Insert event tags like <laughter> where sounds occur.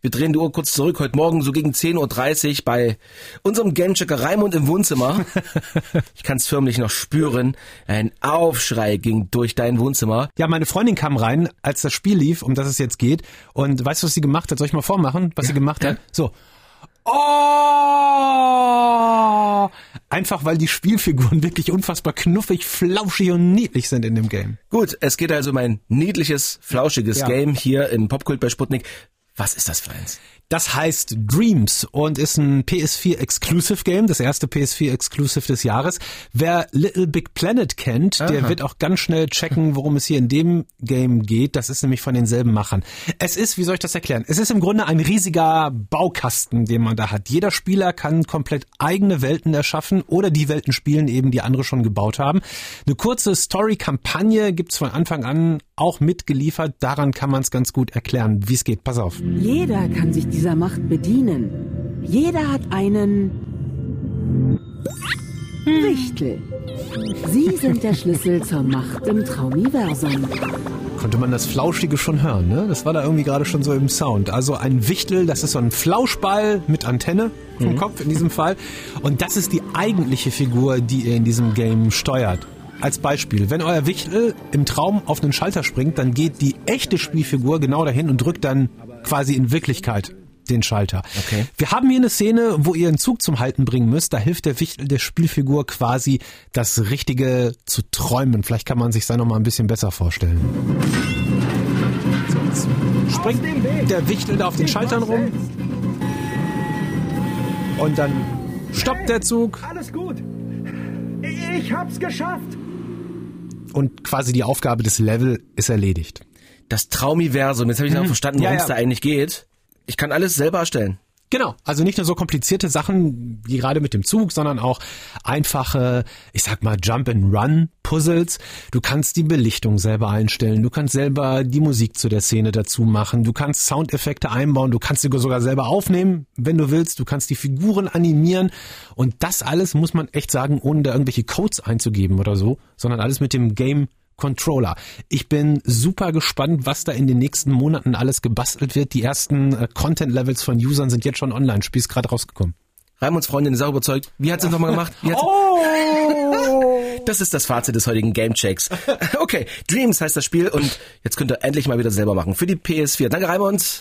Wir drehen die Uhr kurz zurück, heute Morgen so gegen 10.30 Uhr bei unserem Gamechecker Raimund im Wohnzimmer. <laughs> Ich kann es förmlich noch spüren. Ein Aufschrei ging durch dein Wohnzimmer. Ja, meine Freundin kam rein, als das Spiel lief, um das es jetzt geht. Und weißt du, was sie gemacht hat? Soll ich mal vormachen, was sie gemacht hat? So. Oh! Einfach weil die Spielfiguren <laughs> wirklich unfassbar knuffig, flauschig und niedlich sind in dem Game. Gut, es geht also um ein niedliches, flauschiges Ja. Game hier im Popkult bei Sputnik. Was ist das für eins? Das heißt Dreams und ist ein PS4 Exclusive Game, das erste PS4 Exclusive des Jahres. Wer Little Big Planet kennt, der Aha. wird auch ganz schnell checken, worum es hier in dem Game geht. Das ist nämlich von denselben Machern. Es ist, wie soll ich das erklären? Es ist im Grunde ein riesiger Baukasten, den man da hat. Jeder Spieler kann komplett eigene Welten erschaffen oder die Welten spielen eben, die andere schon gebaut haben. Eine kurze Story-Kampagne gibt's von Anfang an auch mitgeliefert. Daran kann man es ganz gut erklären, wie es geht. Pass auf. Jeder kann sich dieser Macht bedienen. Jeder hat einen Wichtel. Sie sind der Schlüssel zur Macht im Traumiversum. konnte man das Flauschige schon hören, ne? Das war da irgendwie gerade schon so im Sound. Also ein Wichtel, das ist so ein Flauschball mit Antenne vom Kopf in diesem Fall. Und das ist die eigentliche Figur, die ihr in diesem Game steuert. Als Beispiel, wenn euer Wichtel im Traum auf einen Schalter springt, dann geht die echte Spielfigur genau dahin und drückt dann quasi in Wirklichkeit den Schalter. Okay. Wir haben hier eine Szene, wo ihr einen Zug zum Halten bringen müsst. Da hilft der Wichtel der Spielfigur quasi, das Richtige zu träumen. Vielleicht kann man sich da noch mal ein bisschen besser vorstellen. So, springt der Wichtel da auf den Schaltern rum. Und dann stoppt der Zug Alles gut. Ich hab's geschafft. und quasi die Aufgabe des Level ist erledigt. Das Traumiversum. Jetzt habe ich noch verstanden, Mhm. Ja, worum es ja. da eigentlich geht. Ich kann alles selber erstellen. Genau, also nicht nur so komplizierte Sachen wie gerade mit dem Zug, sondern auch einfache, ich sag mal, Jump-and-Run-Puzzles. Du kannst die Belichtung selber einstellen, du kannst selber die Musik zu der Szene dazu machen, du kannst Soundeffekte einbauen, du kannst sie sogar selber aufnehmen, wenn du willst, du kannst die Figuren animieren. Und das alles muss man echt sagen, ohne da irgendwelche Codes einzugeben oder so, sondern alles mit dem Game Controller. Ich bin super gespannt, was da in den nächsten Monaten alles gebastelt wird. Die ersten äh, Content-Levels von Usern sind jetzt schon online. Spiel ist gerade rausgekommen. Raimunds Freundin ist auch überzeugt. Wie hat sie es nochmal <laughs> gemacht? Oh! Das ist das Fazit des heutigen Gamechecks. <laughs> Okay, Dreams heißt das Spiel und jetzt könnt ihr endlich mal wieder selber machen. Für die PS4. Danke Raimund.